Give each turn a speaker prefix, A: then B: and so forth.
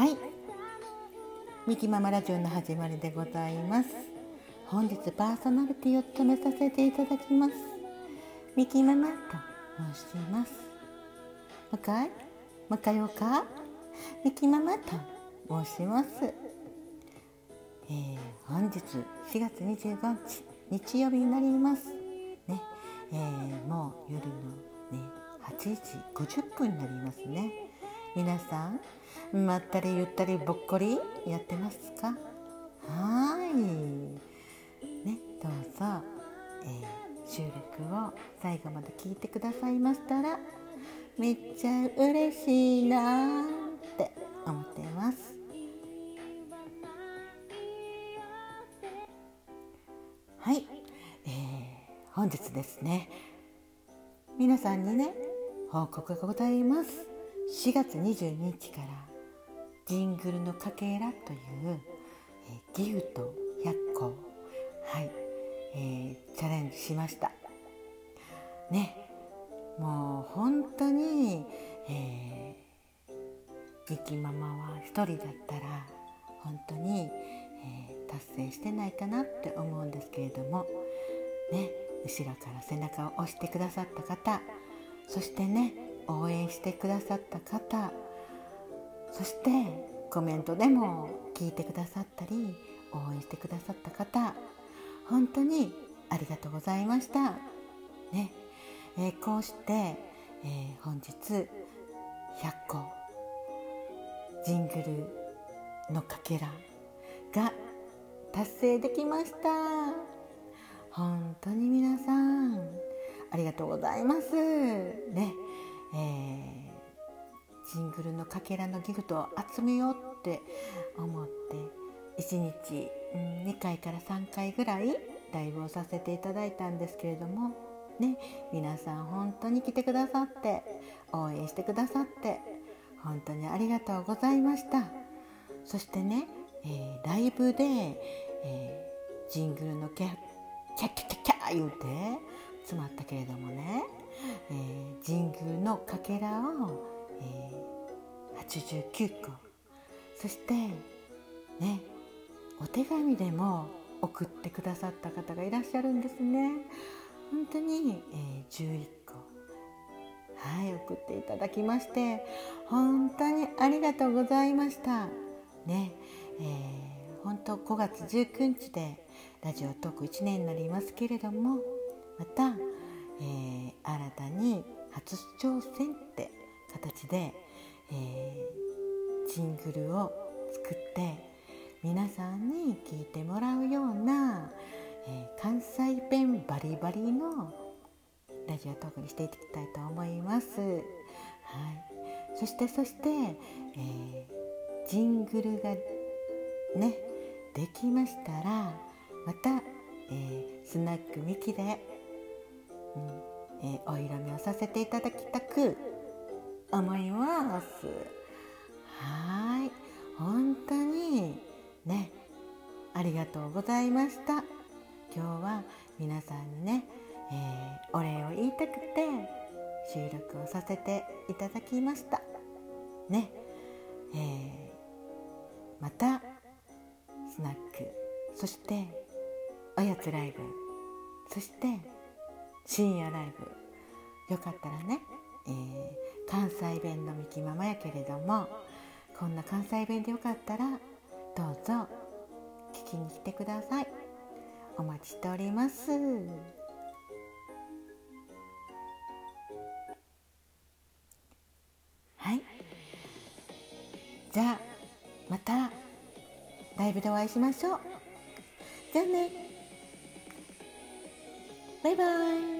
A: はい。ミキママラジオの始まりでございます。本日パーソナリティを務めさせていただきます。ミキママと申します。向井？向ようか？ミキママと申します、えー、本日4月25日日曜日になります。ね、えー、もう夜のね8時50分になりますね。皆さんまったりゆったりぼっこりやってますか？はい。ねどうぞ、えー、収録を最後まで聞いてくださいましたらめっちゃ嬉しいなって思ってます。はい、えー、本日ですね。皆さんにね報告がございます。4月22日からジングルのかけらという、え、ギフト100個はい、えー、チャレンジしました。ねもう本当に、えー、ミキママは一人だったら本当に、えー、達成してないかなって思うんですけれどもね後ろから背中を押してくださった方そしてね応援してくださった方そしてコメントでも聞いてくださったり応援してくださった方本当にありがとうございました。ね。えー、こうして、えー、本日100個ジングルのかけらが達成できました。本当に皆さんありがとうございます。ね。えー、ジングルのかけらのギフトを集めようって思って1日、うん、2回から3回ぐらいライブをさせていただいたんですけれどもね皆さん本当に来てくださって応援してくださって本当にありがとうございました。そしてね、えー、ライブで、えー、ジングルのキャキャキャキャキャ言うて詰まったけれどもね、えー、ジングルのかけらを、えー、89個。そしてねお手紙でも送ってくださった方がいらっしゃるんですね。本当に、え、11個。はい送っていただきまして本当にありがとうございました。ねえー、本当5月19日でラジオトーク1年になりますけれどもまた、えー、新たに初挑戦って形で、えー、ジングルを作って皆さんに聞いてもらうような、えー、関西弁バリバリのラジオトークにしていきたいと思います。はい、そしてそして、えー、ジングルがねできましたらまた、えー、スナックミキで、えー、お色目をさせていただきたく思います。はい本当にねありがとうございました。今日は皆さんにね、えー、お礼を言いたくて収録をさせていただきました。ね、えー、またスナックそしておやつライブそして深夜ライブ。よかったらね、えー、関西弁のみきママやけれどもこんな関西弁でよかったらどうぞ聞きに来てください。お待ちしております。はい。じゃあまたライブでお会いしましょう。じゃあね。バイバイ